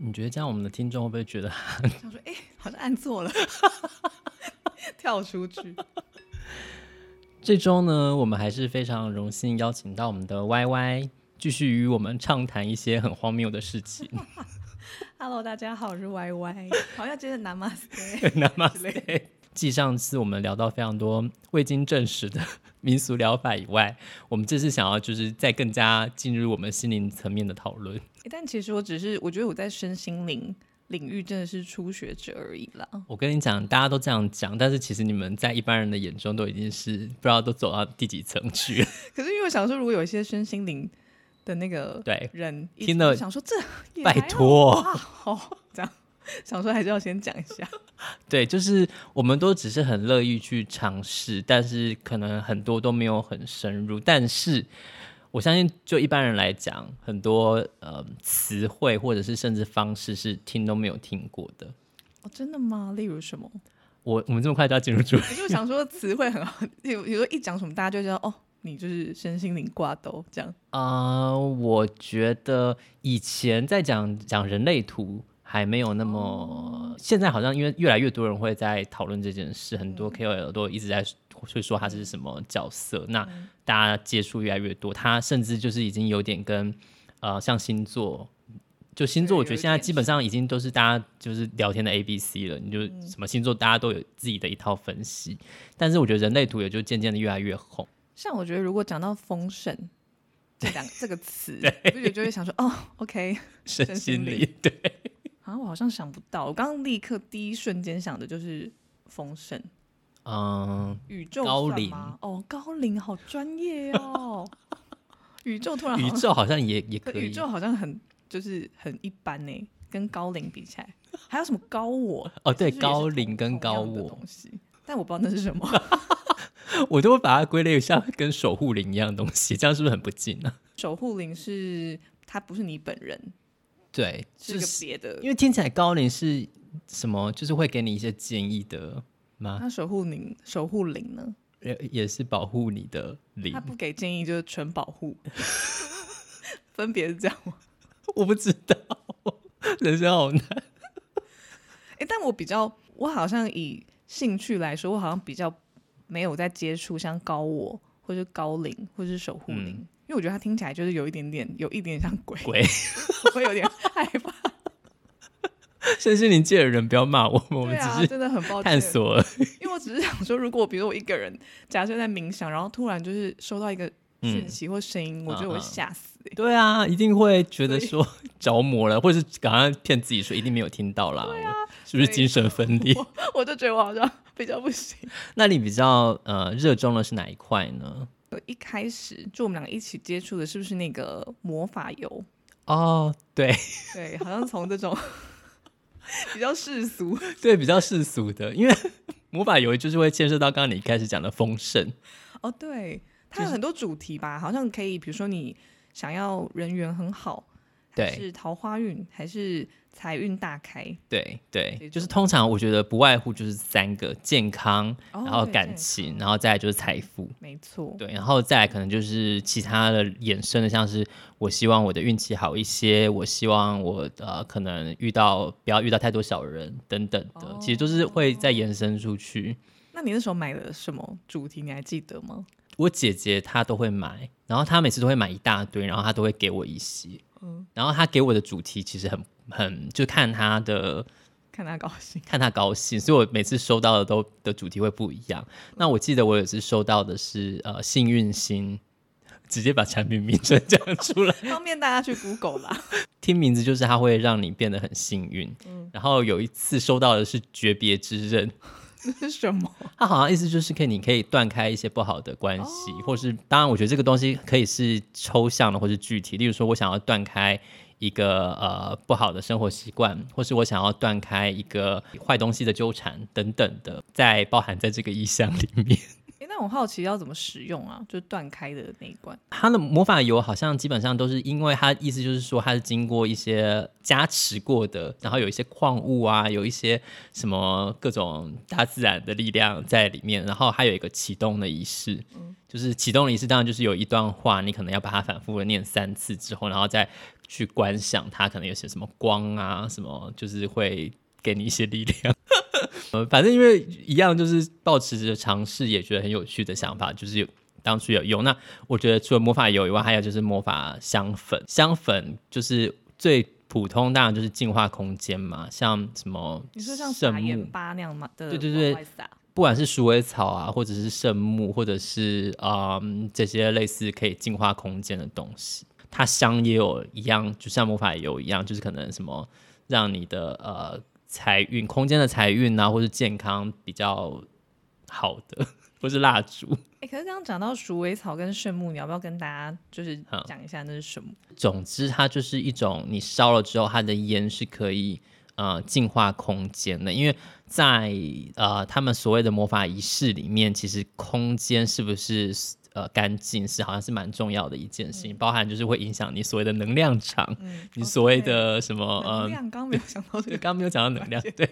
你觉得这样我们的听众会不会觉得 想说，哎、欸，好像按错了，跳出去。这周呢，我们还是非常荣幸邀请到我们的 Y Y，继续与我们畅谈一些很荒谬的事情。Hello，大家好，我是 Y Y，好像接着 Namaste Namaste。继上次我们聊到非常多未经证实的民俗疗法以外，我们这次想要就是再更加进入我们心灵层面的讨论。但其实我只是，我觉得我在身心灵领域真的是初学者而已啦。我跟你讲，大家都这样讲，但是其实你们在一般人的眼中都已经是不知道都走到第几层去了。可是因为我想说，如果有一些身心灵的那个对人听了，想说这拜托，哦这样想说还是要先讲一下。对，就是我们都只是很乐意去尝试，但是可能很多都没有很深入，但是。我相信，就一般人来讲，很多呃词汇或者是甚至方式是听都没有听过的。哦，真的吗？例如什么？我我们这么快就要进入主题？我就想说词汇很好，有有时候一讲什么，大家就知道哦，你就是身心灵挂兜这样。啊、呃，我觉得以前在讲讲人类图还没有那么，哦、现在好像因为越来越多人会在讨论这件事，很多 KOL 都一直在。会说他是什么角色？那大家接触越来越多，他甚至就是已经有点跟呃，像星座，就星座，我觉得现在基本上已经都是大家就是聊天的 A B C 了。你就什么星座，大家都有自己的一套分析。但是我觉得人类图也就渐渐的越来越红。像我觉得如果讲到丰盛这两这个词，我就就会想说哦，OK，身心灵对。啊，我好像想不到，我刚刚立刻第一瞬间想的就是丰盛。嗯，宇宙高龄哦，高龄好专业哦。宇宙突然，宇宙好像也也可以，宇宙好像很就是很一般呢，跟高龄比起来，还有什么高我？哦，对，高龄跟高我东西，但我不知道那是什么。我都会把它归类像跟守护灵一样的东西，这样是不是很不近呢？守护灵是它不是你本人，对，是个别的，因为听起来高灵是什么，就是会给你一些建议的吗。那守护灵，守护灵呢？也也是保护你的灵。他不给建议，就是纯保护。分别是这样吗？我不知道，人生好难。哎、欸，但我比较，我好像以兴趣来说，我好像比较没有在接触像高我，或是高灵，或是守护灵，嗯、因为我觉得它听起来就是有一点点，有一点点像鬼，鬼 我会有点害怕。身心灵界的人不要骂我们，我们只是真的很抱歉探索而已。因为我只是想说，如果比如我一个人假设在冥想，然后突然就是收到一个讯息或声音，嗯、我觉得我会吓死、欸。对啊，一定会觉得说 着魔了，或者是赶快骗自己说一定没有听到啦。是不是精神分 裂？我，我就觉得我好像比较不行。那你比较呃热衷的是哪一块呢？一开始就我们两个一起接触的，是不是那个魔法油？哦，对 对，好像从这种。比较世俗，对，比较世俗的，因为魔法油就是会牵涉到刚刚你一开始讲的丰盛。哦，对，它有很多主题吧，就是、好像可以，比如说你想要人缘很好，对，是桃花运，还是。财运大开，对对，就是通常我觉得不外乎就是三个：健康，然后感情，然后再来就是财富。没错，对，然后再来可能就是其他的衍生的，像是我希望我的运气好一些，我希望我呃可能遇到不要遇到太多小人等等的，其实都是会再延伸出去。那你那时候买了什么主题？你还记得吗？我姐姐她都会买，然后她每次都会买一大堆，然后她都会给我一些。嗯，然后他给我的主题其实很。很就看他的，看他高兴，看他高兴，所以我每次收到的都的主题会不一样。那我记得我有一次收到的是呃幸运星，直接把产品名称讲出来，方便大家去 Google 吧。听名字就是它会让你变得很幸运。嗯，然后有一次收到的是诀别之刃，这是什么？他好像意思就是可以，你可以断开一些不好的关系，哦、或是当然，我觉得这个东西可以是抽象的，或是具体。例如说，我想要断开。一个呃不好的生活习惯，或是我想要断开一个坏东西的纠缠等等的，在包含在这个意象里面。我好奇要怎么使用啊？就断开的那一关，它的魔法油好像基本上都是因为它意思就是说它是经过一些加持过的，然后有一些矿物啊，有一些什么各种大自然的力量在里面，然后还有一个启动的仪式，嗯、就是启动的仪式当然就是有一段话，你可能要把它反复的念三次之后，然后再去观想它，可能有些什么光啊，什么就是会给你一些力量。呃，反正因为一样，就是抱持着尝试，也觉得很有趣的想法，就是有当初有用。那我觉得除了魔法油以外，还有就是魔法香粉。香粉就是最普通，当然就是净化空间嘛，像什么你说像圣木巴那样嘛的，对对对，不管是鼠尾草啊，或者是圣木，或者是嗯这些类似可以净化空间的东西，它香也有一样，就像魔法油一样，就是可能什么让你的呃。财运空间的财运啊，或是健康比较好的，或是蜡烛。哎、欸，可是刚刚讲到鼠尾草跟圣木，你要不要跟大家就是讲一下那是什么？总之，它就是一种你烧了之后，它的烟是可以呃净化空间的。因为在呃他们所谓的魔法仪式里面，其实空间是不是？呃，干净是好像是蛮重要的一件事情，嗯、包含就是会影响你所谓的能量场，嗯、你所谓的什么呃，能量刚没有想到这个，刚没有讲到能量，对，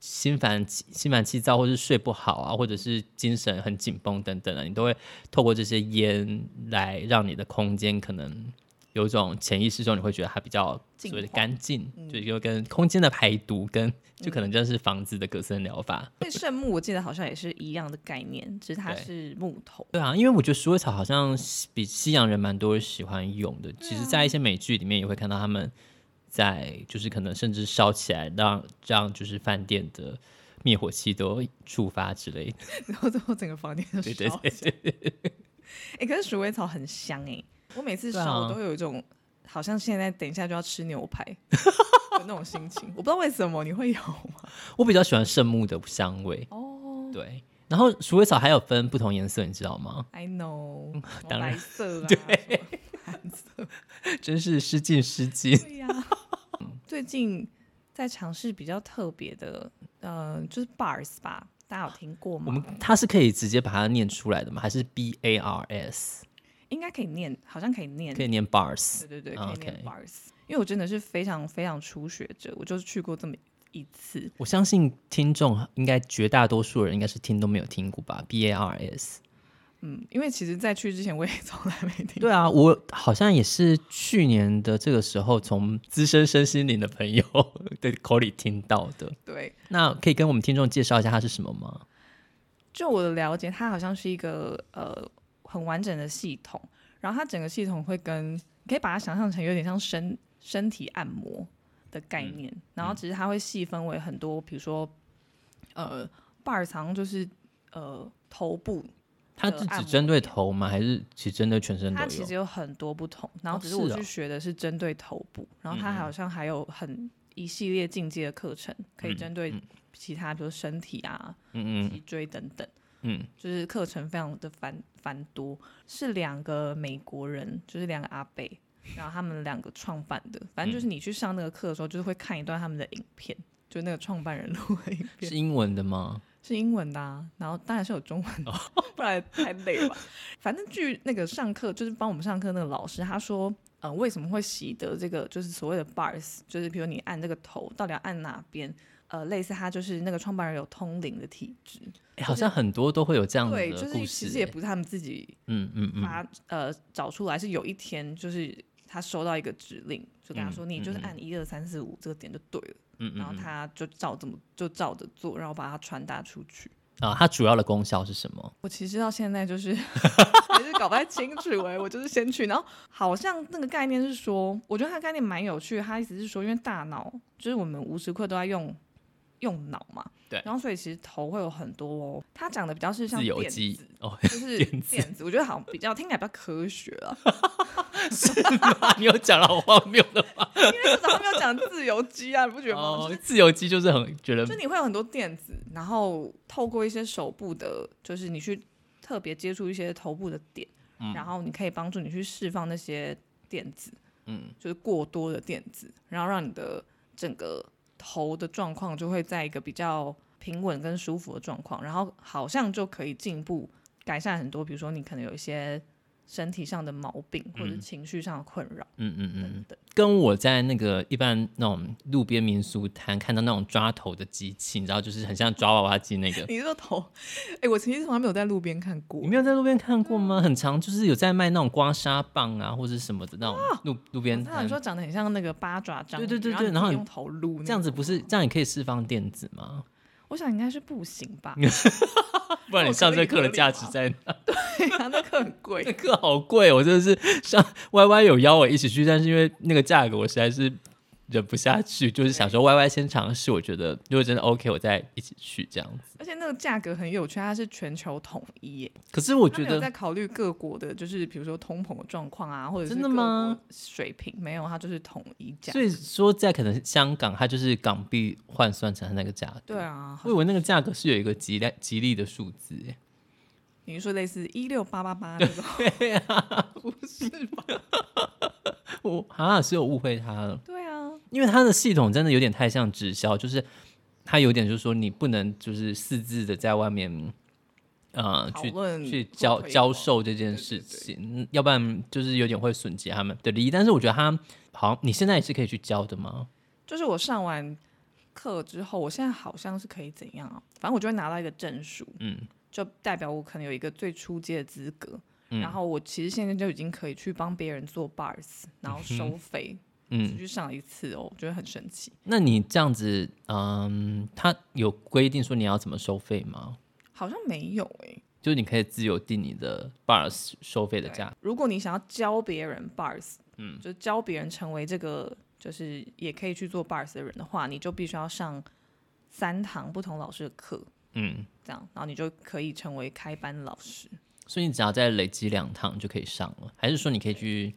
心烦心烦气躁，或是睡不好啊，或者是精神很紧绷等等的，你都会透过这些烟来让你的空间可能。有一种潜意识中，你会觉得它比较所谓的干净，嗯、就就跟空间的排毒，跟就可能真的是房子的隔森疗法。对、嗯，圣木我记得好像也是一样的概念，只是它是木头。对啊，因为我觉得鼠尾草好像比西洋人蛮多人喜欢用的。其实，在一些美剧里面也会看到他们在，就是可能甚至烧起来，让让就是饭店的灭火器都触发之类的。然后最后整个房间都烧。哎、欸，可是鼠尾草很香哎、欸。我每次烧，我都会有一种、啊、好像现在等一下就要吃牛排的那种心情。我不知道为什么你会有吗？我比较喜欢圣木的香味哦。对，然后鼠尾草还有分不同颜色，你知道吗？I know，当然白色啊，对，蓝色，真是失敬失敬。对呀、啊，最近在尝试比较特别的，呃，就是 bars 吧，大家有听过吗？我们它是可以直接把它念出来的吗？还是 B A R S？应该可以念，好像可以念，可以念 bars，对对对，可以念 bars。因为我真的是非常非常初学者，我就是去过这么一次。我相信听众应该绝大多数人应该是听都没有听过吧？B A R S。嗯，因为其实，在去之前我也从来没听过。对啊，我好像也是去年的这个时候，从资深身心灵的朋友 的口里听到的。对，那可以跟我们听众介绍一下它是什么吗？就我的了解，它好像是一个呃。很完整的系统，然后它整个系统会跟，你可以把它想象成有点像身身体按摩的概念，嗯、然后只是它会细分为很多，比如说，呃，巴尔藏就是呃头部，它是只针对头吗？还是其实针对全身都有？它其实有很多不同，然后只是我去学的是针对头部，哦哦、然后它好像还有很一系列进阶的课程，嗯、可以针对其他，比如身体啊、嗯嗯、脊椎等等。嗯，就是课程非常的繁繁多，是两个美国人，就是两个阿贝，然后他们两个创办的。反正就是你去上那个课的时候，就是会看一段他们的影片，就那个创办人录的影片。是英文的吗？是英文的啊，然后当然是有中文的，不然太累了吧。反正据那个上课，就是帮我们上课那个老师他说，嗯、呃，为什么会习得这个，就是所谓的 bars，就是比如你按这个头，到底要按哪边？呃，类似他就是那个创办人有通灵的体质，欸，好像很多都会有这样的故事，对，就是其实也不是他们自己，嗯嗯嗯，他呃找出来是有一天就是他收到一个指令，就跟他说，你就是按一二三四五这个点就对了，嗯，然后他就照这么就照着做，然后把它传达出去。啊，它主要的功效是什么？我其实到现在就是 还是搞不太清楚哎，我就是先去，然后好像那个概念是说，我觉得它概念蛮有趣的，他意思是说，因为大脑就是我们无时刻都在用。用脑嘛，对，然后所以其实头会有很多哦。他讲的比较是像电子，哦，就是 电子，我觉得好像比较听起来比较科学啊。是吗？你有讲到荒谬的吗？因为早上没有讲自由基啊，你不觉得吗？哦，自由基就是很觉得，就你会有很多电子，然后透过一些手部的，就是你去特别接触一些头部的点，嗯，然后你可以帮助你去释放那些电子，嗯，就是过多的电子，然后让你的整个。喉的状况就会在一个比较平稳跟舒服的状况，然后好像就可以进步改善很多，比如说你可能有一些。身体上的毛病或者情绪上的困扰，嗯嗯嗯，跟我在那个一般那种路边民俗摊看到那种抓头的机器，你知道，就是很像抓娃娃机那个。你说头？哎、欸，我其实从来没有在路边看过。你没有在路边看过吗？很常，就是有在卖那种刮痧棒啊，或者什么的那种路、啊、路边摊。他说长得很像那个八爪章鱼，对对对对，然后，然后用头撸，这样子不是这样也可以释放电子吗？我想应该是不行吧，不然你上这课的价值在哪？对啊，那课很贵，那课好贵，我真的是上 Y Y 有邀我一起去，但是因为那个价格，我实在是。忍不下去，就是想说 Y Y 先尝试。我觉得如果真的 OK，我再一起去这样子。而且那个价格很有趣，它是全球统一耶。可是我觉得在考虑各国的，就是比如说通膨的状况啊，或者是真的吗？水平没有，它就是统一价。所以说，在可能香港，它就是港币换算成那个价格。对啊，我以为那个价格是有一个吉利吉利的数字耶。你说类似一六八八八那种？对啊，不是吧？我好像是有误会他了。对啊，因为他的系统真的有点太像直销，就是他有点就是说你不能就是私自的在外面呃去去教教授这件事情，对对对，要不然就是有点会损及他们的利益。但是我觉得他好像你现在也是可以去教的吗？就是我上完课之后，我现在好像是可以怎样啊？反正我就会拿到一个证书，嗯，就代表我可能有一个最初阶的资格。嗯、然后我其实现在就已经可以去帮别人做 bars，然后收费，嗯，去上一次哦，我觉得很神奇。那你这样子，嗯，他有规定说你要怎么收费吗？好像没有诶、欸，就是你可以自由定你的 bars 收费的价。如果你想要教别人 bars，嗯，就教别人成为这个就是也可以去做 bars 的人的话，你就必须要上三堂不同老师的课，嗯，这样，然后你就可以成为开班老师。所以你只要再累积两趟就可以上了，还是说你可以去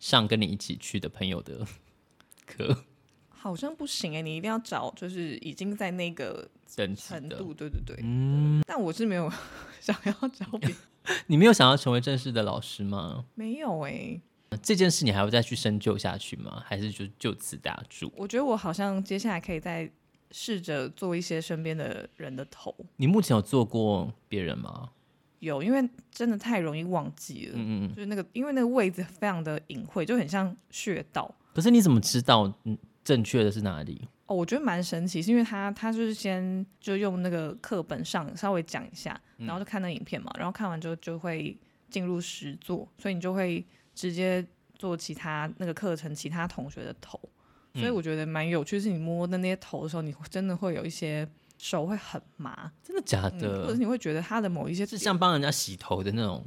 上跟你一起去的朋友的 课？好像不行哎、欸，你一定要找就是已经在那个程度，对对对，嗯。但我是没有想要找别人，你没有想要成为正式的老师吗？没有哎、欸。这件事你还要再去深究下去吗？还是就就此打住？我觉得我好像接下来可以再试着做一些身边的人的头。你目前有做过别人吗？有，因为真的太容易忘记了。嗯嗯，就是那个，因为那个位置非常的隐晦，就很像穴道。可是你怎么知道嗯正确的是哪里？哦，我觉得蛮神奇，是因为他他就是先就用那个课本上稍微讲一下，然后就看那影片嘛，然后看完之后就会进入实作，所以你就会直接做其他那个课程其他同学的头，所以我觉得蛮有趣，是你摸的那些头的时候，你真的会有一些。手会很麻，真的假的？嗯、或者是你会觉得它的某一些是像帮人家洗头的那种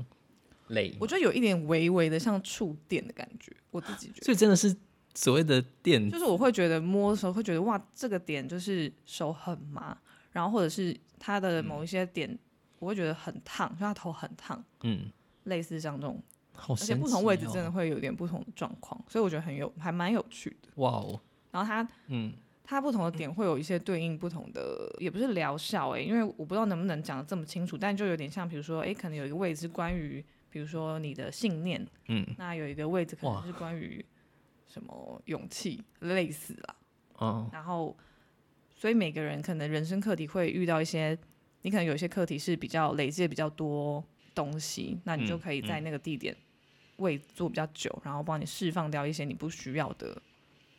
累，我觉得有一点微微的像触电的感觉，我自己觉得。所以真的是所谓的电，就是我会觉得摸的时候会觉得哇，这个点就是手很麻，然后或者是它的某一些点，我会觉得很烫，就它头很烫，嗯，类似像这种，好神奇哦，而且不同位置真的会有点不同的状况，所以我觉得很有，还蛮有趣的。哇哦，然后它，嗯。它不同的点会有一些对应不同的，也不是疗效诶，因为我不知道能不能讲的这么清楚，但就有点像，比如说，诶，可能有一个位置是关于，比如说你的信念，嗯，那有一个位置可能是关于什么勇气，类似啦，哦，然后，所以每个人可能人生课题会遇到一些，你可能有一些课题是比较累积的比较多东西，那你就可以在那个地点位做比较久，然后帮你释放掉一些你不需要的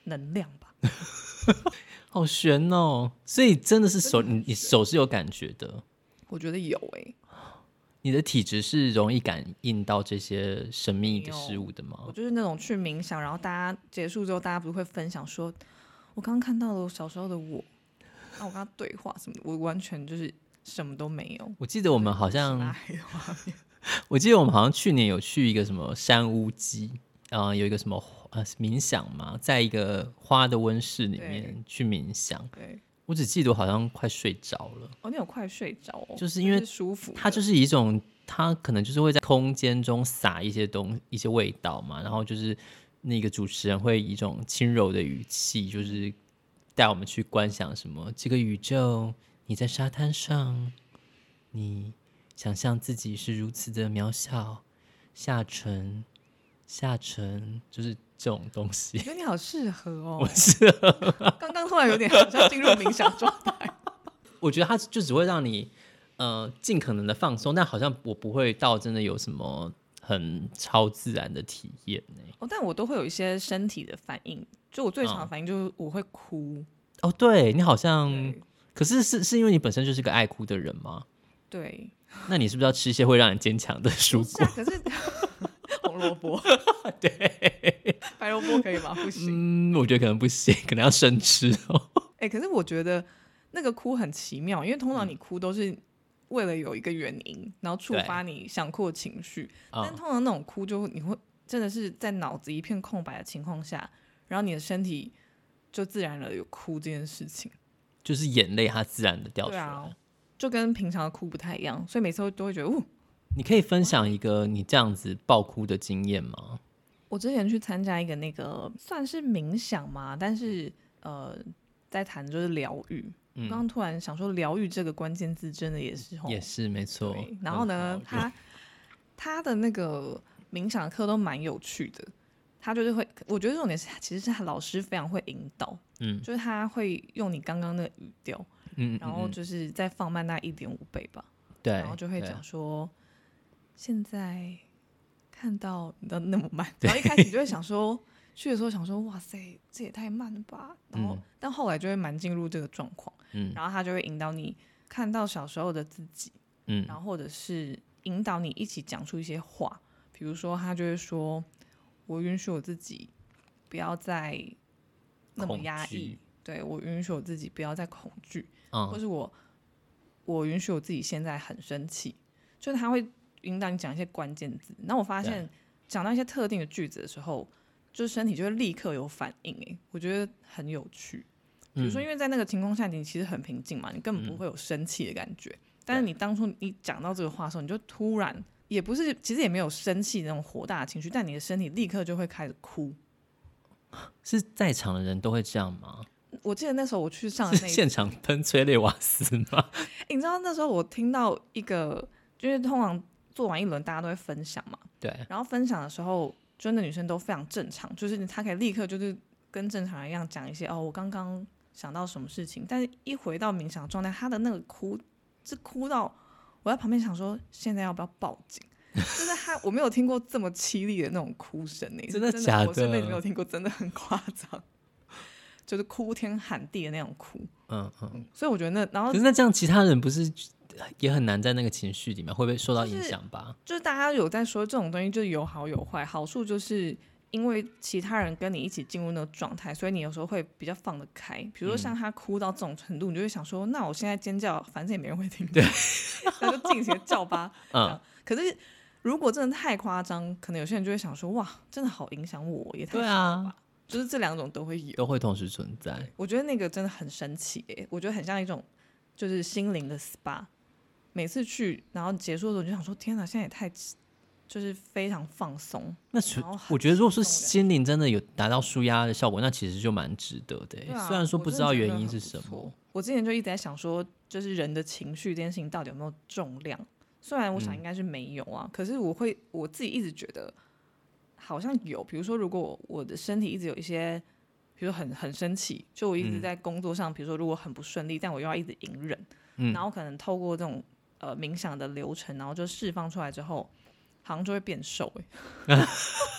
能量吧。好悬哦，所以真的是手，你你手是有感觉的。我觉得有诶、欸，你的体质是容易感应到这些神秘的事物的吗？我就是那种去冥想，然后大家结束之后，大家不是会分享说，我刚刚看到了小时候的我，然后我跟他对话什么的，我完全就是什么都没有。我记得我们好像，我记得我们好像去年有去一个什么山屋基，啊、呃，有一个什么。呃，冥想嘛，在一个花的温室里面去冥想。对，我只记得我好像快睡着了。哦，你有快睡着哦？就是因为舒服，它就是一种，它可能就是会在空间中撒一些东一些味道嘛，然后就是那个主持人会以一种轻柔的语气，就是带我们去观想什么这个宇宙。你在沙滩上，你想象自己是如此的渺小，下沉，下沉，就是。这种东西，我觉得你好适合哦。我适合。刚刚突然有点好像进入冥想状态。我觉得它就只会让你，呃尽可能的放松，但好像我不会到真的有什么很超自然的体验呢。哦，但我都会有一些身体的反应，就我最常的反应就是我会哭。哦，对你好像，可是是是因为你本身就是个爱哭的人吗？对。那你是不是要吃一些会让人坚强的蔬果？可是 红萝卜，对，白萝卜可以吗？不行。嗯，我觉得可能不行，可能要生吃哦。哎、欸，可是我觉得那个哭很奇妙，因为通常你哭都是为了有一个原因，然后触发你想哭的情绪。但通常那种哭就你会真的是在脑子一片空白的情况下，然后你的身体就自然了有哭这件事情，就是眼泪它自然的掉出来。啊就跟平常的哭不太一样，所以每次都会觉得，哦，你可以分享一个你这样子爆哭的经验吗？我之前去参加一个那个算是冥想嘛，但是呃，在谈就是疗愈。刚、嗯、刚突然想说，疗愈这个关键字真的也是，也是没错。然后呢，他他的那个冥想课都蛮有趣的，他就是会，我觉得重点是其实是他老师非常会引导，嗯，就是他会用你刚刚那个语调。嗯，然后就是再放慢那一点五倍吧，对，然后就会讲说，现在看到你的 那么慢，然后一开始就会想说，去的时候想说，哇塞，这也太慢了吧，然后、嗯、但后来就会蛮进入这个状况，嗯，然后他就会引导你看到小时候的自己，嗯，然后或者是引导你一起讲出一些话，比如说他就会说，我允许我自己不要再那么压抑，对，我允许我自己不要再恐惧。嗯、或是我，我允许我自己现在很生气，就是他会引导你讲一些关键字。然后我发现讲到一些特定的句子的时候，就是身体就会立刻有反应。哎，我觉得很有趣。比如说，因为在那个情况下，你其实很平静嘛，你根本不会有生气的感觉。嗯、但是你当初你讲到这个话的时候，你就突然也不是，其实也没有生气那种火大的情绪，但你的身体立刻就会开始哭。是在场的人都会这样吗？我记得那时候我去上的那现场喷催泪瓦斯吗？欸？你知道那时候我听到一个，就是通常做完一轮大家都会分享嘛，对。然后分享的时候，真的女生都非常正常，就是她可以立刻就是跟正常人一样讲一些哦，我刚刚想到什么事情。但是一回到冥想状态，她的那个哭是哭到我在旁边想说，现在要不要报警？就是她我没有听过这么凄厉的那种哭声呢，真的假的？我这辈子没有听过，真的很夸张。就是哭天喊地的那种哭，嗯嗯，所以我觉得那然后，可是那这样其他人不是也很难在那个情绪里面，会不会受到影响吧？就是、就是大家有在说这种东西，就是有好有坏。好处就是因为其他人跟你一起进入那个状态，所以你有时候会比较放得开。比如说像他哭到这种程度，嗯、你就会想说，那我现在尖叫，反正也没人会听，对，那就尽情叫吧。嗯，可是如果真的太夸张，可能有些人就会想说，哇，真的好影响我，也太对啊。就是这两种都会有，都会同时存在。我觉得那个真的很神奇诶，我觉得很像一种就是心灵的 SPA。每次去，然后结束的时候就想说：天哪，现在也太就是非常放松。那我觉得，如果是心灵真的有达到舒压的效果，那其实就蛮值得的。啊、虽然说不知道原因是什么我。我之前就一直在想说，就是人的情绪这件事情到底有没有重量？虽然我想应该是没有啊，嗯、可是我会我自己一直觉得。好像有，比如说，如果我的身体一直有一些，比如说很很生气，就我一直在工作上，嗯、比如说如果很不顺利，但我又要一直隐忍，嗯、然后可能透过这种呃冥想的流程，然后就释放出来之后，好像就会变瘦哎。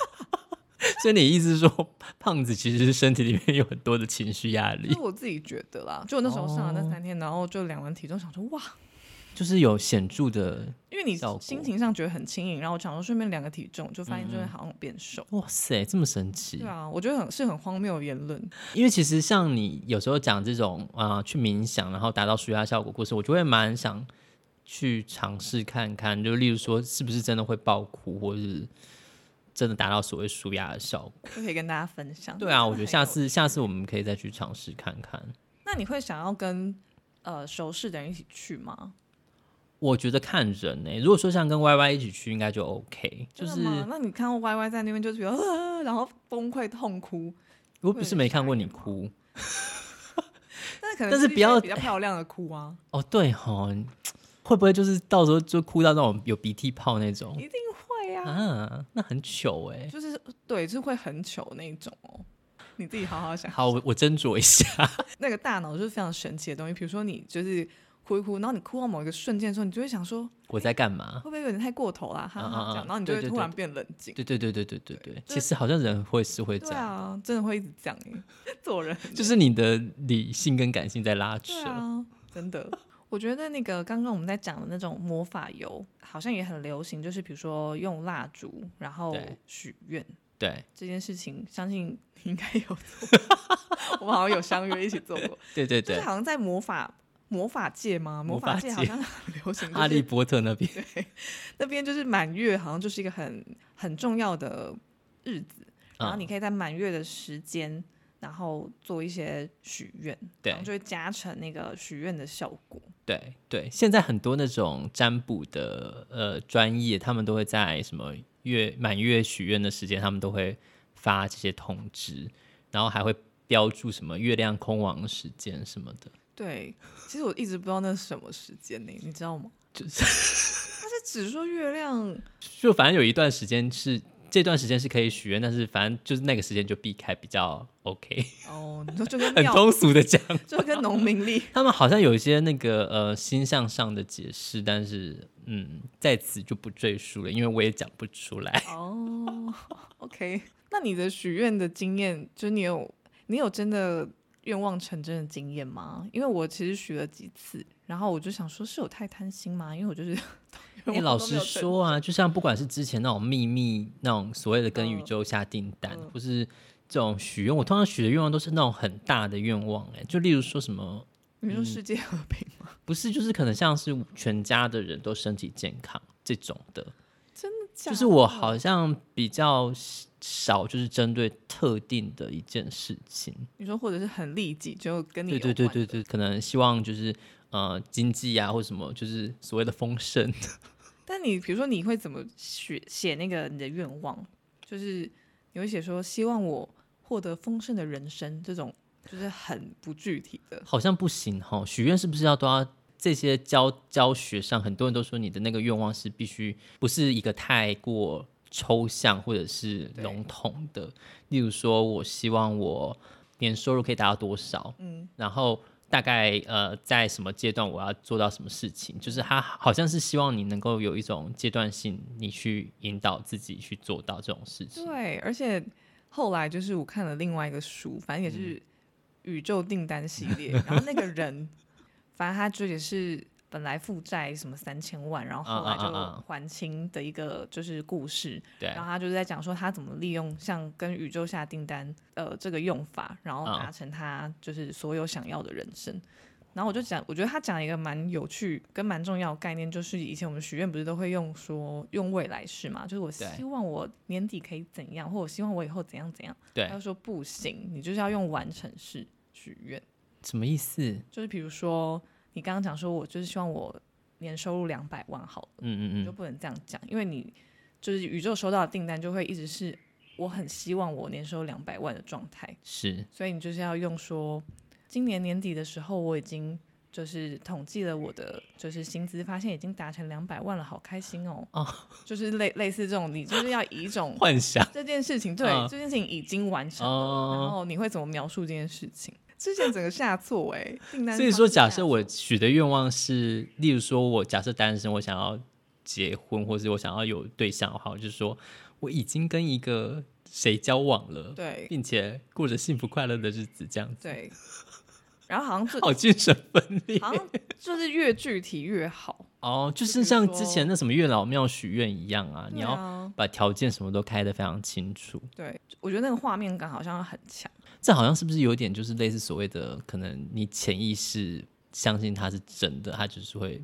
所以你意思是说，胖子其实是身体里面有很多的情绪压力？我自己觉得啦，就我那时候上了那三天，哦、然后就量完体重，想说哇。就是有显著的，因为你心情上觉得很轻盈，然后我想说顺便量个体重，就发现就会好像变瘦。嗯、哇塞，这么神奇！对啊，我觉得很是很荒谬的言论。因为其实像你有时候讲这种啊、呃，去冥想然后达到舒压效果故事，我就会蛮想去尝试看看。就例如说，是不是真的会爆哭，或者是真的达到所谓舒压的效果，就可以跟大家分享。对啊，我觉得下次下次我们可以再去尝试看看。那你会想要跟呃熟识的人一起去吗？我觉得看人呢、欸，如果说像跟 Y Y 一起去，应该就 OK。就是那你看到 Y Y 在那边就觉得、呃，然后崩溃痛哭。我不是没看过你哭，但是可能但是比较比较漂亮的哭啊。哦，对哈，会不会就是到时候就哭到那种有鼻涕泡那种？一定会啊！啊，那很糗哎、欸，就是对，是会很糗那种哦。你自己好好想，想。好，我我斟酌一下。那个大脑就是非常神奇的东西，比如说你就是。哭一哭，然后你哭到某一个瞬间的时候，你就会想说我在干嘛？会不会有点太过头啦？哈哈，这样，然后你就会突然变冷静。对对对对对对对，其实好像人会是会这样，真的会一直这样 做人，就是你的理性跟感性在拉扯，啊，真的。我觉得那个刚刚我们在讲的那种魔法油，好像也很流行，就是比如说用蜡烛，然后许愿。对这件事情，相信你应该有做，我们好像有相约一起做过。对对对，就是好像在魔法魔法界吗？魔法界好像很 流行，哈利波特那边，对，那边就是满月，好像就是一个很很重要的日子，然后你可以在满月的时间。然后做一些许愿，对，然后就会加成那个许愿的效果。对对，现在很多那种占卜的呃专业，他们都会在什么月满月许愿的时间，他们都会发这些通知，然后还会标注什么月亮空亡时间什么的。对，其实我一直不知道那是什么时间呢，你知道吗？就是，它是只说月亮，就反正有一段时间是。这段时间是可以许愿，但是反正就是那个时间就避开比较 OK。哦，你说就跟很通俗的讲，就跟农民历，他们好像有一些那个呃星象上的解释，但是嗯，在此就不赘述了，因为我也讲不出来。哦，OK，那你的许愿的经验，就是你有你有真的愿望成真的经验吗？因为我其实许了几次，然后我就想说，是我太贪心吗？因为我就是。哎、欸，老实说啊，就像不管是之前那种秘密那种所谓的跟宇宙下订单，或、嗯、是这种许愿，我通常许的愿望都是那种很大的愿望。哎，就例如说什么，你说世界和平吗？嗯、不是，就是可能像是全家的人都身体健康这种的。真的假的？就是我好像比较少，就是针对特定的一件事情。你说，或者是很利己，就跟你对对对对对，可能希望就是呃经济啊，或什么，就是所谓的丰盛。但你比如说，你会怎么写写那个你的愿望？就是你会写说希望我获得丰盛的人生，这种就是很不具体的。好像不行哈，许愿是不是要都要这些教教学上，很多人都说你的那个愿望是必须不是一个太过抽象或者是笼统的。例如说，我希望我年收入可以达到多少？嗯，然后。大概呃，在什么阶段我要做到什么事情？就是他好像是希望你能够有一种阶段性，你去引导自己去做到这种事情。对，而且后来就是我看了另外一个书，反正也是宇宙订单系列，嗯、然后那个人，反正他就也是。本来负债什么三千万，然后后来就还清的一个就是故事。对、uh, uh, uh, uh. 然后他就是在讲说他怎么利用像跟宇宙下订单呃这个用法，然后达成他就是所有想要的人生。Uh. 然后我就讲，我觉得他讲一个蛮有趣跟蛮重要的概念，就是以前我们许愿不是都会用说用未来式嘛，就是我希望我年底可以怎样，或我希望我以后怎样怎样。对，他就说不行，你就是要用完成式许愿。什么意思？就是比如说。你刚刚讲说，我就是希望我年收入两百万好了，嗯嗯嗯，就不能这样讲，因为你就是宇宙收到的订单就会一直是我很希望我年收两百万的状态，是，所以你就是要用说，今年年底的时候我已经就是统计了我的就是薪资，发现已经达成两百万了，好开心哦，哦，就是类类似这种，你就是要以一种幻想。这件事情，对，这件事情已经完成了，哦，然后你会怎么描述这件事情？之前整个下错哎，所以说假设我许的愿望是，例如说我假设单身，我想要结婚，或者我想要有对象的话，就是说我已经跟一个谁交往了，对，并且过着幸福快乐的日子，这样子。对。然后好像是好精神分裂，好像就是越具体越好哦，就是像之前那什么月老庙许愿一样啊，啊，你要把条件什么都开得非常清楚。对，我觉得那个画面感好像很强。这好像是不是有点就是类似所谓的，可能你潜意识相信它是真的，它就是会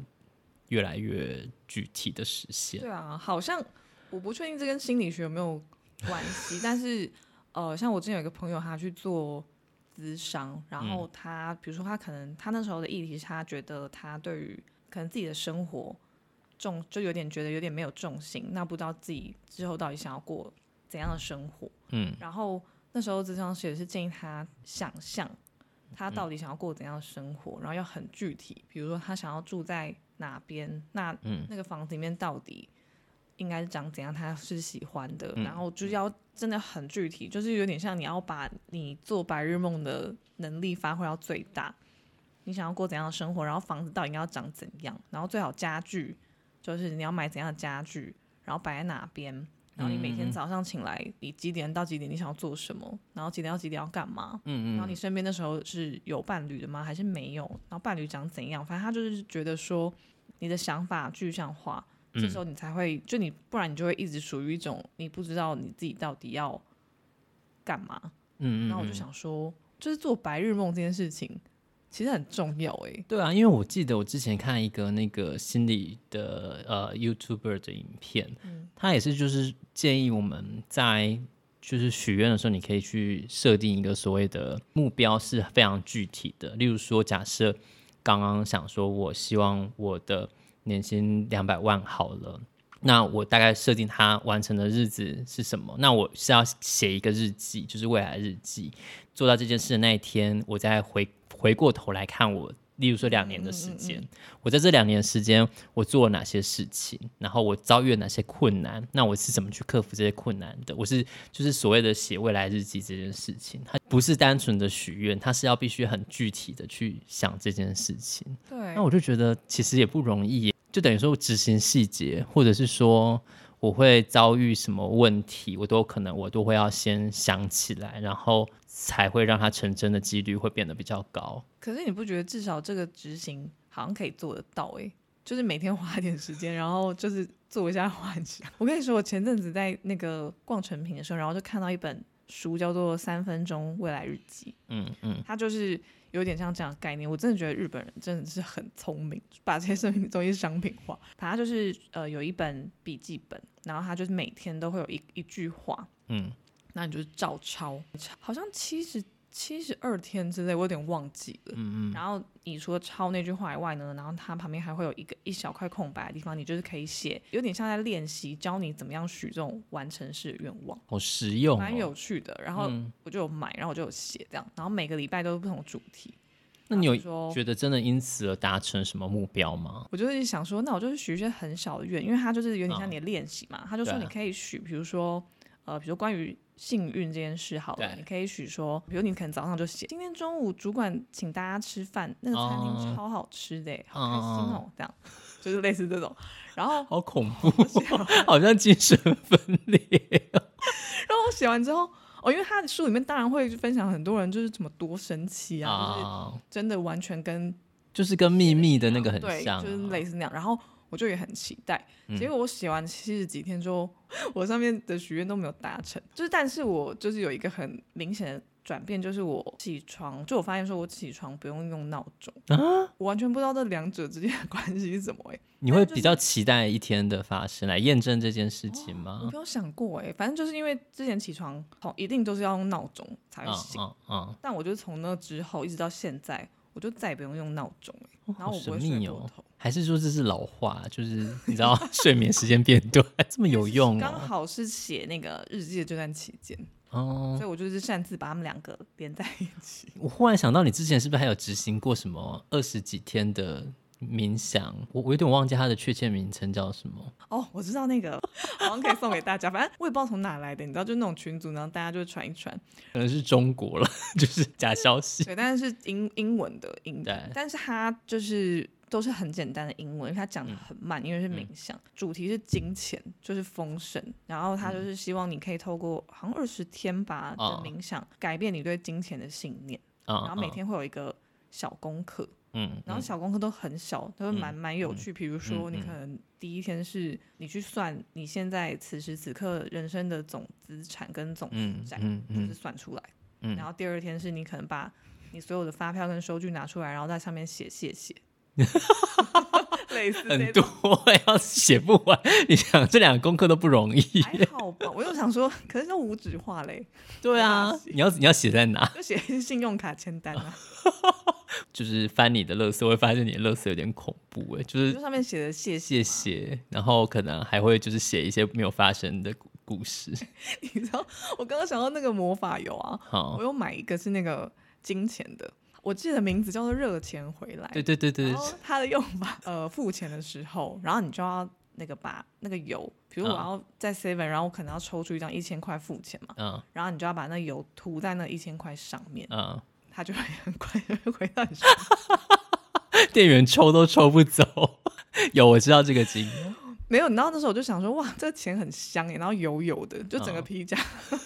越来越具体的实现。对啊，好像我不确定这跟心理学有没有关系，但是呃，像我之前有一个朋友，他去做咨商，然后他、嗯、比如说他可能他那时候的议题是他觉得他对于可能自己的生活重就有点觉得有点没有重心，那不知道自己之后到底想要过怎样的生活。嗯，然后。那时候咨商师也是建议他想象他到底想要过怎样的生活，嗯，然后要很具体，比如说他想要住在哪边，那那个房子里面到底应该是长怎样，他是喜欢的，嗯，然后就要真的很具体，就是有点像你要把你做白日梦的能力发挥到最大，你想要过怎样的生活，然后房子到底应该要长怎样，然后最好家具就是你要买怎样的家具，然后摆在哪边。然后你每天早上醒来，你几点到几点你想要做什么？然后几点到几点要干嘛？嗯嗯。然后你身边的时候是有伴侣的吗？还是没有？然后伴侣长怎样？反正他就是觉得说你的想法具象化，嗯、这时候你才会就你，不然你就会一直属于一种你不知道你自己到底要干嘛。嗯，嗯嗯。然后我就想说，就是做白日梦这件事情。其实很重要哎，对啊，因为我记得我之前看一个那个心理的呃 YouTuber 的影片，嗯，他也是就是建议我们在就是许愿的时候，你可以去设定一个所谓的目标是非常具体的，例如说，假设刚刚想说我希望我的年薪两百万好了，那我大概设定它完成的日子是什么？那我是要写一个日记，就是未来日记，做到这件事的那一天，我再回。回过头来看我，例如说两年的时间，嗯嗯嗯、我在这两年时间，我做了哪些事情，然后我遭遇了哪些困难，那我是怎么去克服这些困难的？我是就是所谓的写未来日记这件事情，它不是单纯的许愿，它是要必须很具体的去想这件事情。对，那我就觉得其实也不容易，就等于说执行细节，或者是说我会遭遇什么问题，我都可能我都会要先想起来，然后。才会让它成真的几率会变得比较高。可是你不觉得至少这个执行好像可以做得到？诶，就是每天花一点时间，然后就是做一下幻想。我跟你说，我前阵子在那个逛成品的时候，然后就看到一本书，叫做《三分钟未来日记》。嗯嗯，它就是有点像这样的概念。我真的觉得日本人真的是很聪明，把这些生命东西商品化。反正就是呃有一本笔记本，然后他就是每天都会有一一句话。嗯。那你就是照抄，好像七十七十二天之类，我有点忘记了。嗯嗯。然后你除了抄那句话以外呢，然后它旁边还会有一个一小块空白的地方，你就是可以写，有点像在练习，教你怎么样许这种完成式的愿望。好实用哦，蛮有趣的。然后我就有买，然后我就有写这样，然后每个礼拜都是不同主题。那你有觉得真的因此而达成什么目标吗？我就是想说，那我就是许一些很小的愿，因为它就是有点像你的练习嘛。他、嗯、就说你可以许，比如说呃，比如关于。幸运这件事好了，你可以许说，比如你可能早上就写，今天中午主管请大家吃饭，那个餐厅超好吃的，好开心哦，这样就是类似这种。然后好恐怖，好像精神分裂。然后我写完之后，哦，因为他的书里面当然会分享很多人就是怎么多神奇啊，就是真的完全跟就是跟秘密的那个很像，就是类似那样。然后。我就也很期待，结果我写完七十几天之后，嗯、我上面的许愿都没有达成。就是，但是我就是有一个很明显的转变，就是我起床，就我发现说我起床不用用闹钟啊，我完全不知道这两者之间的关系是什么哎、欸。你会比较期待一天的发生来验证这件事情吗？哦、我没有想过哎、欸，反正就是因为之前起床一定都是要用闹钟才会醒，嗯嗯嗯、但我就从那之后一直到现在。我就再也不用用闹钟欸，然后我不会睡过头。还是说这是老化？就是你知道 睡眠时间变短，这么有用？刚好是写那个日记的这段期间哦，所以我就是擅自把他们两个连在一起。我忽然想到，你之前是不是还有执行过什么二十几天的？冥想，我我有点忘记它的确切名称叫什么。哦，我知道那个，好像可以送给大家。反正我也不知道从哪来的，你知道，就那种群组，然后大家就传一传。可能是中国了，就是假消息。对，但是是英英文的英文，对但是它就是都是很简单的英文，因为它讲的很慢，嗯、因为是冥想，嗯、主题是金钱，就是丰盛。然后它就是希望你可以透过好像二十天吧的冥想，哦、改变你对金钱的信念。哦、然后每天会有一个小功课。嗯，然后小功课都很小，都蛮蛮有趣。比如说，你可能第一天是你去算你现在此时此刻人生的总资产跟总负债，就是算出来。然后第二天是你可能把你所有的发票跟收据拿出来，然后在上面写谢谢。类似很多要写不完，你想这两个功课都不容易。还好吧，我又想说，可是都无纸化嘞。对啊，你要你要写在哪？就写信用卡签单啊。就是翻你的乐色，会发现你的乐色有点恐怖哎，就是上面写的谢谢谢，然后可能还会就是写一些没有发生的故事。你知道，我刚刚想到那个魔法油啊，我有买一个是那个金钱的，我记得名字叫做热钱回来。对对对对，它的用法，呃，付钱的时候，然后你就要那个把那个油，比如我要在 seven，然后我可能要抽出一张一千块付钱嘛，嗯，然后你就要把那油涂在那一千块上面，嗯。他就会很快就会 回到你身上。店员抽都抽不走。有，我知道这个经验。没有，然后那时候我就想说，哇，这个钱很香耶，然后油油的，就整个皮夹 油。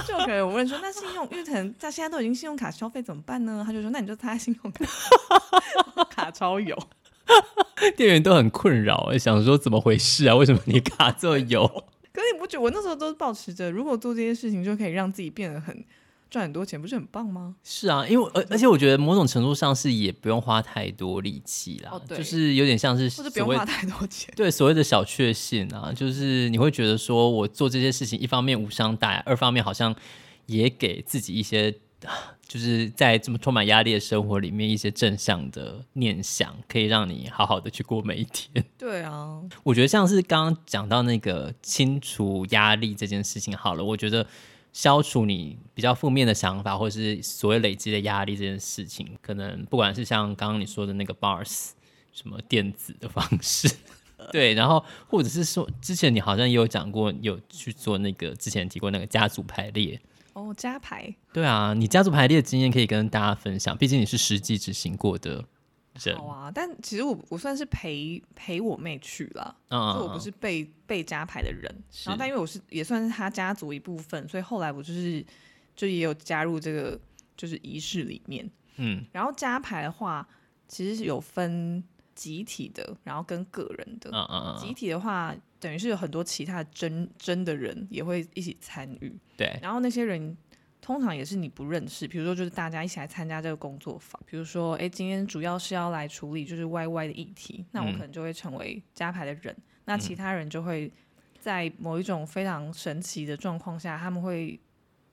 就可能我问说，那信用，因为可能他现在都已经信用卡消费怎么办呢？他就说，那你就插信用卡，卡超油。店员都很困扰，想说怎么回事啊？为什么你卡这么油？可是你不觉得我那时候都是抱持着，如果做这些事情就可以让自己变得很。赚很多钱不是很棒吗？是啊，因为而而且我觉得某种程度上是也不用花太多力气啦，哦、就是有点像是或者不用花太多钱。对，所谓的小确幸啊，就是你会觉得说我做这些事情，一方面无伤大雅，二方面好像也给自己一些，就是在这么充满压力的生活里面一些正向的念想，可以让你好好的去过每一天。对啊，我觉得像是刚刚讲到那个清除压力这件事情，好了，我觉得。消除你比较负面的想法，或是所谓累积的压力这件事情，可能不管是像刚刚你说的那个 bars，什么电子的方式，对，然后或者是说之前你好像也有讲过，有去做那个之前提过那个家族排列哦，家排，对啊，你家族排列的经验可以跟大家分享，毕竟你是实际执行过的。好啊，但其实我我算是陪陪我妹去了，就、嗯、我不是被被加牌的人。然后，但因为我是也算是他家族一部分，所以后来我就是就也有加入这个就是仪式里面。嗯，然后加牌的话，其实是有分集体的，然后跟个人的。嗯嗯嗯。集体的话，等于是有很多其他的真真的人也会一起参与。对，然后那些人。通常也是你不认识，比如说就是大家一起来参加这个工作坊，比如说哎，今天主要是要来处理就是 YY 的议题，那我可能就会成为加牌的人，嗯、那其他人就会在某一种非常神奇的状况下，他们会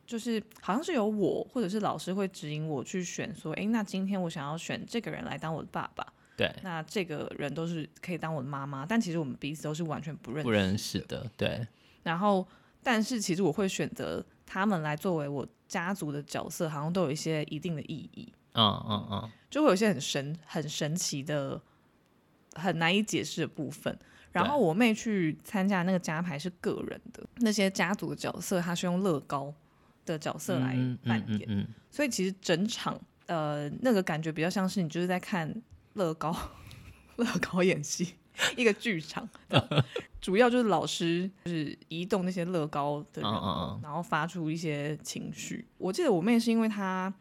就是好像是由我或者是老师会指引我去选，说哎，那今天我想要选这个人来当我的爸爸，对，那这个人都是可以当我的妈妈，但其实我们彼此都是完全不认识不认识的，对，然后但是其实我会选择他们来作为我。家族的角色好像都有一些一定的意义，嗯嗯嗯，就会有一些很神、很神奇的、很难以解释的部分。然后我妹去参加那个家牌是个人的，那些家族的角色，她是用乐高的角色来扮演，嗯嗯嗯嗯，所以其实整场呃那个感觉比较像是你就是在看乐高 乐高演戏。一个剧场，主要就是老师就是移动那些乐高的人，然后发出一些情绪。我记得我妹是因为她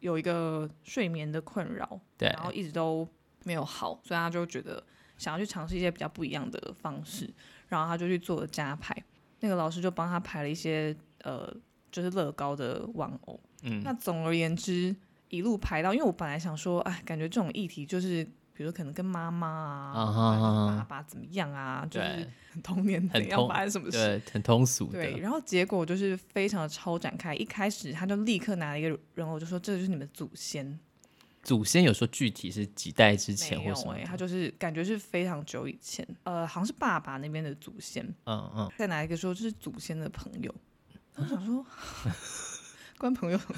有一个睡眠的困扰，对，然后一直都没有好，所以她就觉得想要去尝试一些比较不一样的方式，然后她就去做了家排。那个老师就帮她排了一些呃，就是乐高的玩偶。嗯，那总而言之，一路排到，因为我本来想说，哎，感觉这种议题就是。比如可能跟妈妈啊、uh 爸爸怎么样啊，就是童年怎样发生什么事，对，很通俗的。对，然后结果就是非常的超展开。一开始他就立刻拿了一个人偶，就说这个就是你们祖先。祖先有说具体是几代之前或什么？欸、他就是感觉是非常久以前，呃，好像是爸爸那边的祖先。嗯嗯。再拿一个说这是祖先的朋友，我想说关朋友。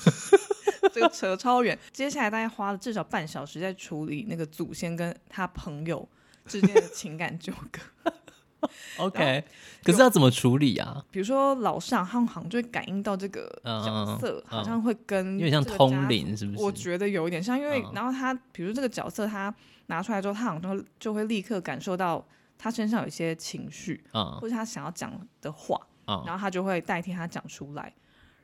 这个扯超远，接下来大概花了至少半小时在处理那个祖先跟他朋友之间的情感纠葛。OK，可是要怎么处理啊？比如说老上他们好像就会感应到这个角色，好像会跟有点像通灵，是不是？我觉得有一点像，因为然后他比如这个角色他拿出来之后，他好像就会立刻感受到他身上有一些情绪，或者他想要讲的话，然后他就会代替他讲出来。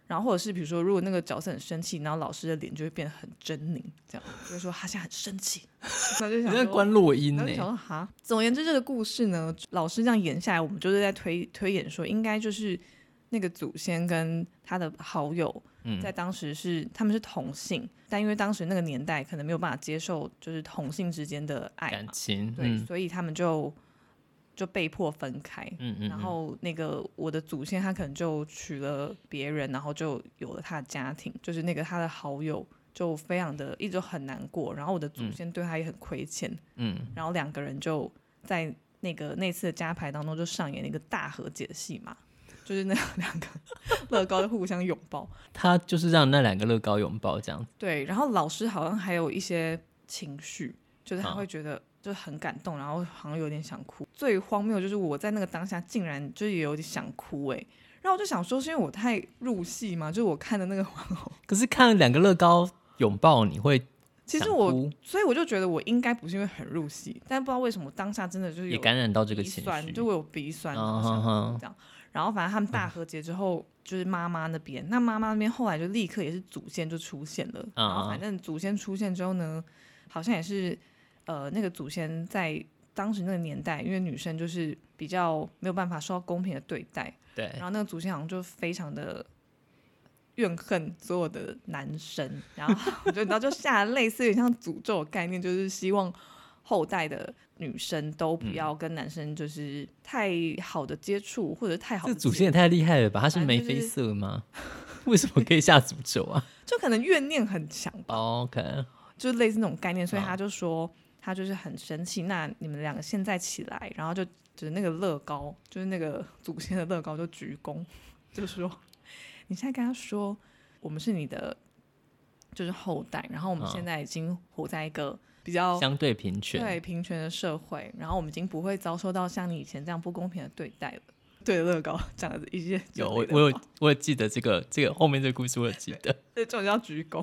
然后或者是比如说，如果那个角色很生气，然后老师的脸就会变得很狰狞，这样就是说他现在很生气，那就想在关落音呢。想说哈，总而言之，这个故事呢，老师这样演下来，我们就是在推推演说，应该就是那个祖先跟他的好友，在当时是、嗯、他们是同性，但因为当时那个年代可能没有办法接受就是同性之间的爱感情，对、嗯，所以他们就。就被迫分开，嗯嗯，然后那个我的祖先他可能就娶了别人，然后就有了他的家庭，就是那个他的好友就非常的一直很难过，然后我的祖先对他也很亏欠，嗯，然后两个人就在那个那次的加牌当中就上演了一个大和解戏嘛，就是那两个乐高就互相拥抱，他就是让那两个乐高拥抱这样，对，然后老师好像还有一些情绪，就是他会觉得。就很感动，然后好像有点想哭。最荒谬就是我在那个当下竟然就是也有点想哭哎，然后我就想说，是因为我太入戏嘛，就是我看的那个玩偶。可是看了两个乐高拥抱，你会其实我，所以我就觉得我应该不是因为很入戏，但不知道为什么当下真的就是也感染到这个情绪，就会有鼻酸，好像这样。然后反正他们大和解之后，嗯、就是妈妈那边，那妈妈那边后来就立刻也是祖先就出现了。然后反正祖先出现之后呢，好像也是呃那个祖先在当时那个年代，因为女生就是比较没有办法受到公平的对待。对，然后那个祖先好像就非常的怨恨所有的男生，然后 我觉得然后就下类似于像诅咒的概念，就是希望后代的女生都不要跟男生就是太好的接触，或者太好的。这祖先也太厉害了吧？他是眉飞色吗？就是、为什么可以下诅咒啊？就可能怨念很强吧。Oh, OK，就是类似那种概念，所以他就说他就是很生气。那你们两个现在起来，然后就。就是那个乐高，就是那个 祖先的乐高，就鞠躬，就说：“你现在跟他说，我们是你的，就是后代。然后我们现在已经活在一个比较相对平权、对平权的社会。然后我们已经不会遭受到像你以前这样不公平的对待了。”对，乐高这样子一些有我我有我有记得这个这个后面这个故事，我有记得。对，这种叫鞠躬。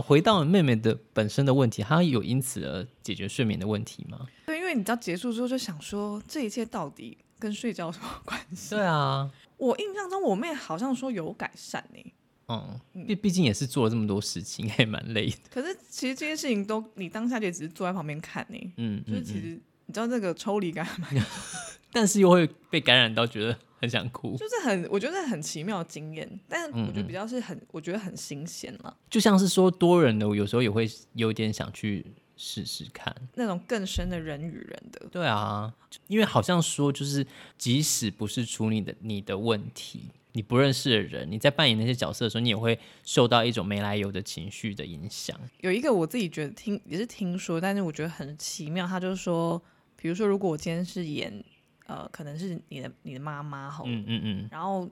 回到妹妹的本身的问题，她有因此而解决睡眠的问题吗？对，因为你知道结束之后就想说，这一切到底跟睡觉有什么关系？对啊，我印象中我妹好像说有改善呢、欸。嗯，毕毕竟也是做了这么多事情，还蛮累的。可是其实这些事情都你当下就只是坐在旁边看呢、欸。嗯，就是其实你知道这个抽离感蛮，但是又会被感染到，觉得。很想哭，就是很，我觉得很奇妙的经验，但是我觉得比较是很，嗯嗯我觉得很新鲜了。就像是说多人的，我有时候也会有点想去试试看那种更深的人与人的。对啊，因为好像说，就是即使不是处理的你的问题，你不认识的人，你在扮演那些角色的时候，你也会受到一种没来由的情绪的影响。有一个我自己觉得听也是听说，但是我觉得很奇妙，他就是说，比如说如果我今天是演。呃，可能是你的你的妈妈哈，嗯嗯嗯，然后，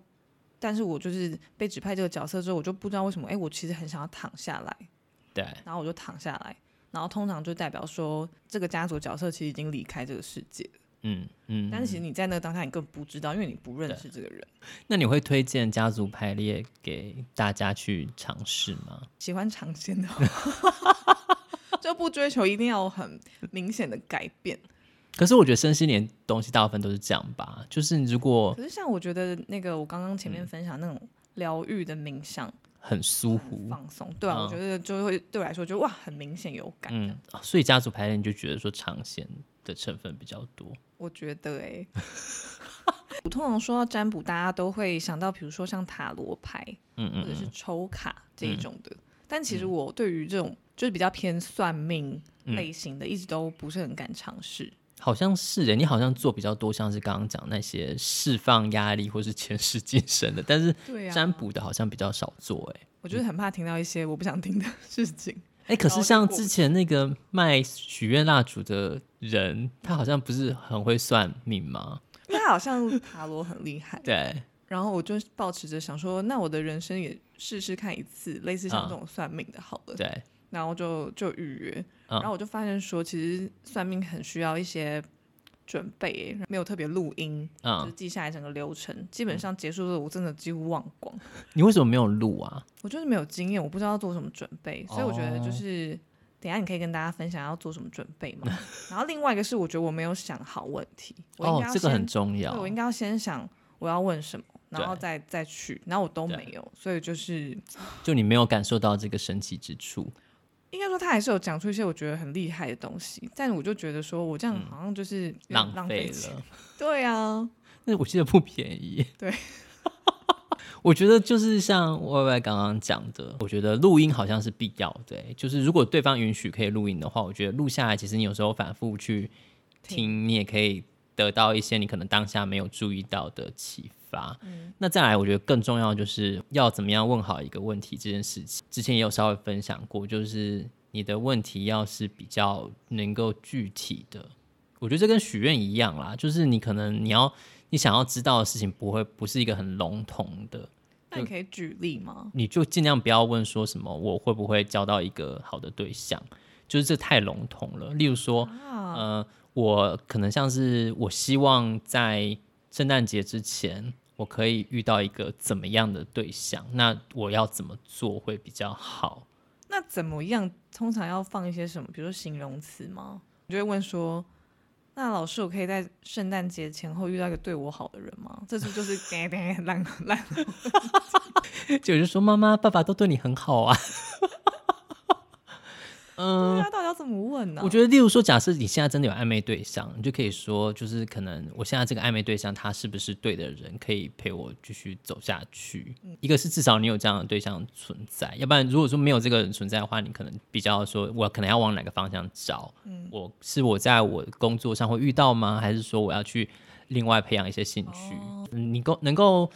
但是我就是被指派这个角色之后，我就不知道为什么，哎，我其实很想要躺下来，对，然后我就躺下来，然后通常就代表说这个家族角色其实已经离开这个世界，嗯嗯，但是其实你在那个当下你根本不知道，因为你不认识这个人。那你会推荐家族排列给大家去尝试吗？喜欢尝鲜的，就不追求一定要很明显的改变。可是我觉得身心灵东西大部分都是这样吧，就是如果可是像我觉得那个我刚刚前面分享那种疗愈的冥想，很舒服放松，对啊，嗯、我觉得就会对我来说就哇很明显有感。嗯，所以家族排列你就觉得说尝鲜的成分比较多。我觉得哎、欸，我通常说到占卜，大家都会想到比如说像塔罗牌，嗯嗯，或者是抽卡这一种的。嗯、但其实我对于这种就是比较偏算命类型的，一直都不是很敢尝试。好像是诶，你好像做比较多，像是刚刚讲那些释放压力或是前世今生的，但是占卜的好像比较少做诶。我就是很怕听到一些我不想听的事情。哎、嗯，可是像之前那个卖许愿蜡烛的人，他好像不是很会算命吗？因为他好像塔罗很厉害。对。然后我就抱持着想说，那我的人生也试试看一次，类似像这种算命的，好了。嗯、对。然后就就预约。然后我就发现说，其实算命很需要一些准备，没有特别录音，嗯、就记下来整个流程。基本上结束之后，我真的几乎忘光。你为什么没有录啊？我就是没有经验，我不知道要做什么准备，所以我觉得就是、哦、等下你可以跟大家分享要做什么准备嘛。然后另外一个是，我觉得我没有想好问题，我应该要这个很重要。对，我应该要先想我要问什么，然后再再去，然后我都没有，所以就是就你没有感受到这个神奇之处。应该说他还是有讲出一些我觉得很厉害的东西，但我就觉得说我这样好像就是浪费了。嗯、对啊，那我记得不便宜。对，我觉得就是像 Y Y 刚刚讲的，我觉得录音好像是必要的。对，就是如果对方允许可以录音的话，我觉得录下来，其实你有时候反复去听，听你也可以得到一些你可能当下没有注意到的启发。嗯、那再来，我觉得更重要就是要怎么样问好一个问题这件事情。之前也有稍微分享过，就是你的问题要是比较能够具体的，我觉得这跟许愿一样啦，就是你可能你要你想要知道的事情不会不是一个很笼统的。那你可以举例吗？你就尽量不要问说什么我会不会交到一个好的对象，就是这太笼统了。例如说，啊、呃，我可能像是我希望在。圣诞节之前，我可以遇到一个怎么样的对象？那我要怎么做会比较好？那怎么样？通常要放一些什么？比如说形容词吗？你就会问说：“那老师，我可以在圣诞节前后遇到一个对我好的人吗？”这是就是 烂烂，就是说妈妈爸爸都对你很好啊。嗯，他到底要怎么问呢？我觉得，例如说，假设你现在真的有暧昧对象，你就可以说，就是可能我现在这个暧昧对象，他是不是对的人，可以陪我继续走下去？嗯、一个是至少你有这样的对象存在，要不然如果说没有这个人存在的话，你可能比较说，我可能要往哪个方向找？嗯，我是我在我工作上会遇到吗？还是说我要去另外培养一些兴趣？哦、你够能够。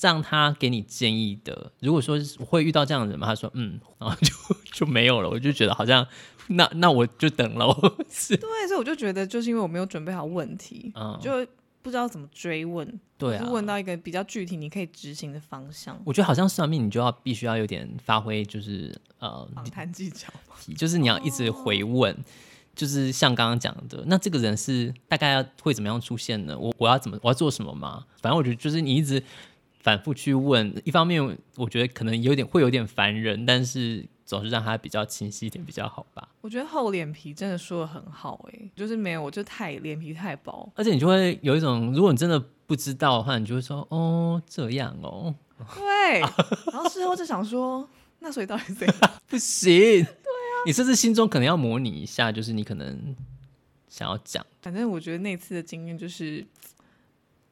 让他给你建议的，如果说会遇到这样的人吗？他说嗯，然后就就没有了。我就觉得好像那那我就等了。是对，所以我就觉得就是因为我没有准备好问题，嗯，就不知道怎么追问。对啊，就问到一个比较具体你可以执行的方向。我觉得好像算命，你就要必须要有点发挥，就是呃访谈技巧，就是你要一直回问，哦、就是像刚刚讲的，那这个人是大概要会怎么样出现呢？我我要怎么我要做什么吗？反正我觉得就是你一直。反复去问，一方面我觉得可能有点会有点烦人，但是总是让他比较清晰一点比较好吧。我觉得厚脸皮真的说的很好，哎，就是没有，我就太脸皮太薄，而且你就会有一种，如果你真的不知道的话，你就会说哦这样哦，对，然后事后就想说，那所以到底怎样？不行，对啊，你甚至心中可能要模拟一下，就是你可能想要讲，反正我觉得那次的经验就是。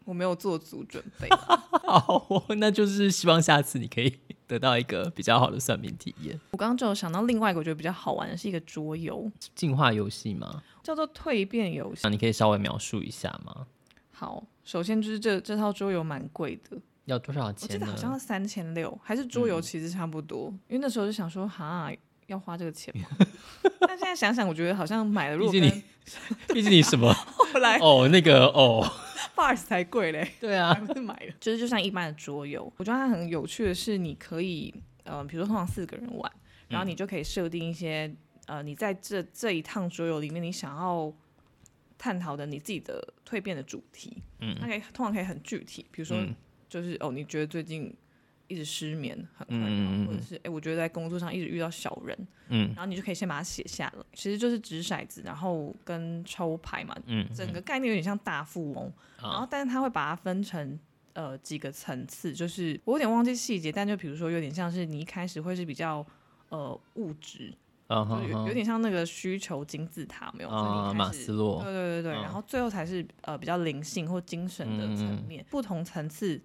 我没有做足准备，好，那就是希望下次你可以得到一个比较好的算命体验。我刚刚就有想到另外一个我觉得比较好玩的是一个桌游，进化游戏吗？叫做蜕变游戏。那你可以稍微描述一下吗？好，首先就是这这套桌游蛮贵的，要多少钱？我记得好像是三千六，还是桌游其实差不多。嗯、因为那时候就想说，哈，要花这个钱吗？但现在想想，我觉得好像买了。毕竟你，毕竟你什么？后来哦，那个哦。Bars 才贵嘞，对啊，还不是买了，就是就像一般的桌游。我觉得它很有趣的是，你可以，呃，比如说通常四个人玩，然后你就可以设定一些，呃，你在这这一趟桌游里面，你想要探讨的你自己的蜕变的主题，嗯，它可以通常可以很具体，比如说就是哦，你觉得最近。一直失眠很困扰，嗯、或者是哎、欸，我觉得在工作上一直遇到小人，嗯，然后你就可以先把它写下来，其实就是掷骰子，然后跟抽牌嘛，嗯，整个概念有点像大富翁，嗯、然后但是他会把它分成呃几个层次，就是我有点忘记细节，但就比如说有点像是你一开始会是比较呃物质，嗯、就有有点像那个需求金字塔没有，啊、马斯洛，对对对对，嗯、然后最后才是呃比较灵性或精神的层面，嗯、不同层次。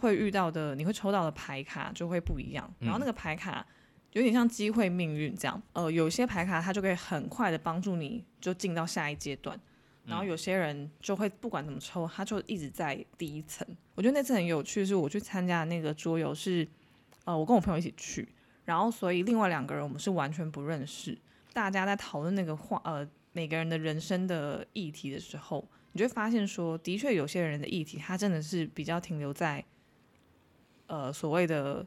会遇到的，你会抽到的牌卡就会不一样。然后那个牌卡有点像机会命运这样。呃，有些牌卡它就可以很快的帮助你就进到下一阶段。然后有些人就会不管怎么抽，他就一直在第一层。我觉得那次很有趣，是我去参加的那个桌游是，呃，我跟我朋友一起去，然后所以另外两个人我们是完全不认识。大家在讨论那个话，呃，每个人的人生的议题的时候，你就会发现说，的确有些人的议题，他真的是比较停留在。呃，所谓的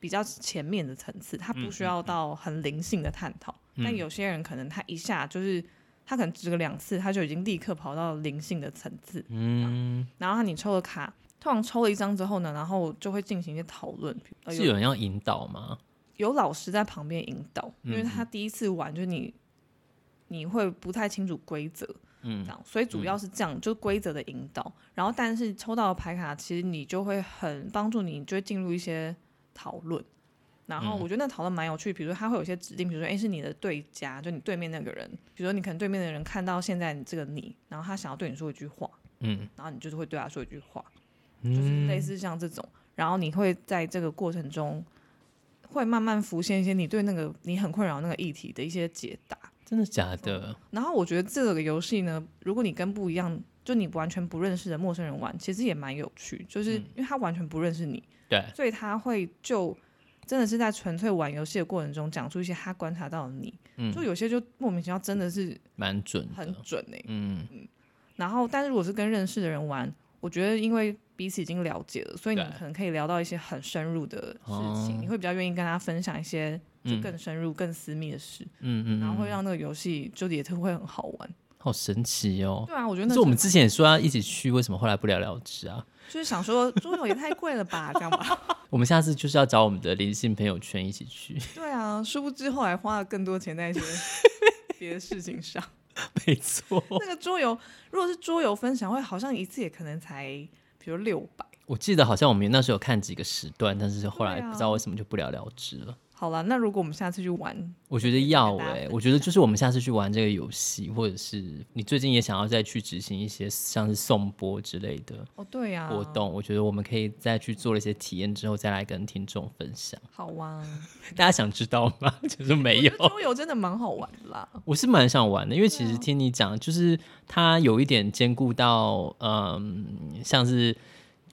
比较前面的层次，他不需要到很灵性的探讨。但有些人可能他一下就是他可能值个两次，他就已经立刻跑到灵性的层次。嗯，然后你抽了卡，通常抽了一张之后呢，然后就会进行一些讨论。是有人要引导吗？有老师在旁边引导，因为他第一次玩，就是你你会不太清楚规则。嗯，这样，所以主要是这样，嗯、就规则的引导。然后，但是抽到的牌卡，其实你就会很帮助你，就会进入一些讨论。然后，我觉得那讨论蛮有趣。比如说，他会有一些指定，比如说，哎，是你的对家，就你对面那个人。比如说，你可能对面的人看到现在你这个你，然后他想要对你说一句话，嗯，然后你就是会对他说一句话，嗯、就是类似像这种。然后你会在这个过程中，会慢慢浮现一些你对那个你很困扰那个议题的一些解答。真的假的？然后我觉得这个游戏呢，如果你跟不一样，就你完全不认识的陌生人玩，其实也蛮有趣。就是因为他完全不认识你，对，所以他会就真的是在纯粹玩游戏的过程中，讲出一些他观察到的你，嗯，就有些就莫名其妙，真的是蛮准，很准哎，嗯嗯。然后，但是如果是跟认识的人玩，我觉得因为彼此已经了解了，所以你可能可以聊到一些很深入的事情，你会比较愿意跟他分享一些。就更深入、更私密的事，嗯嗯，然后会让那个游戏就也特会很好玩好神奇哦。对啊，我觉得那是我们之前也说要一起去，为什么后来不了了之啊？就是想说桌游也太贵了吧，这样吧。我们下次就是要找我们的灵性朋友圈一起去。对啊，殊不知后来花了更多钱在一些别的事情上。没错，那个桌游如果是桌游分享会，好像一次也可能才比如六百。我记得好像我们那时候有看几个时段，但是后来不知道为什么就不了了之了。好了，那如果我们下次去玩，我觉得要哎、欸，我觉得就是我们下次去玩这个游戏，或者是你最近也想要再去执行一些像是颂钵之类的哦，对呀，活动，我觉得我们可以再去做了一些体验之后，再来跟听众分享。好啊，大家想知道吗？就是没有桌游真的蛮好玩的啦，我是蛮想玩的，因为其实听你讲，就是它有一点兼顾到，嗯，像是。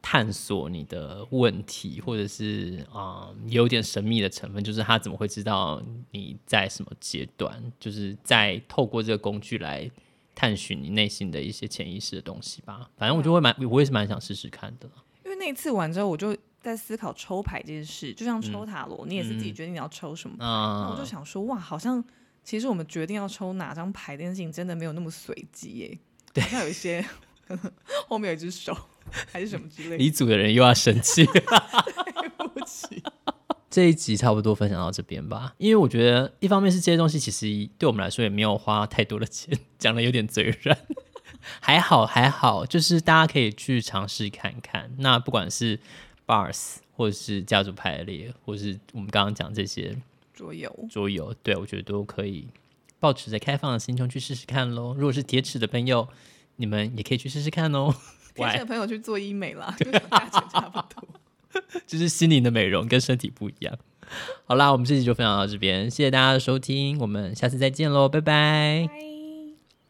探索你的问题，或者是啊、呃，有点神秘的成分，就是他怎么会知道你在什么阶段？就是在透过这个工具来探寻你内心的一些潜意识的东西吧。反正我就会蛮，我也是蛮想试试看的。因为那一次玩之后，我就在思考抽牌这件事，就像抽塔罗，嗯、你也是自己决定你要抽什么牌。嗯、我就想说，哇，好像其实我们决定要抽哪张牌这件事情，真的没有那么随机耶。对，好像有一些 后面有一只手。还是什么之类的，离组的人又要生气。对不起，这一集差不多分享到这边吧。因为我觉得，一方面是这些东西其实对我们来说也没有花太多的钱，讲的有点嘴软。还好还好，就是大家可以去尝试看看。那不管是 Bars 或者是家族排列，或者是我们刚刚讲这些桌游，桌游，对我觉得都可以抱持着开放的心胸去试试看喽。如果是铁齿的朋友，你们也可以去试试看哦。天线的朋友去做医美啦，价钱差不多。就是心灵的美容跟身体不一样。好啦，我们这集就分享到这边，谢谢大家的收听，我们下次再见喽，拜拜。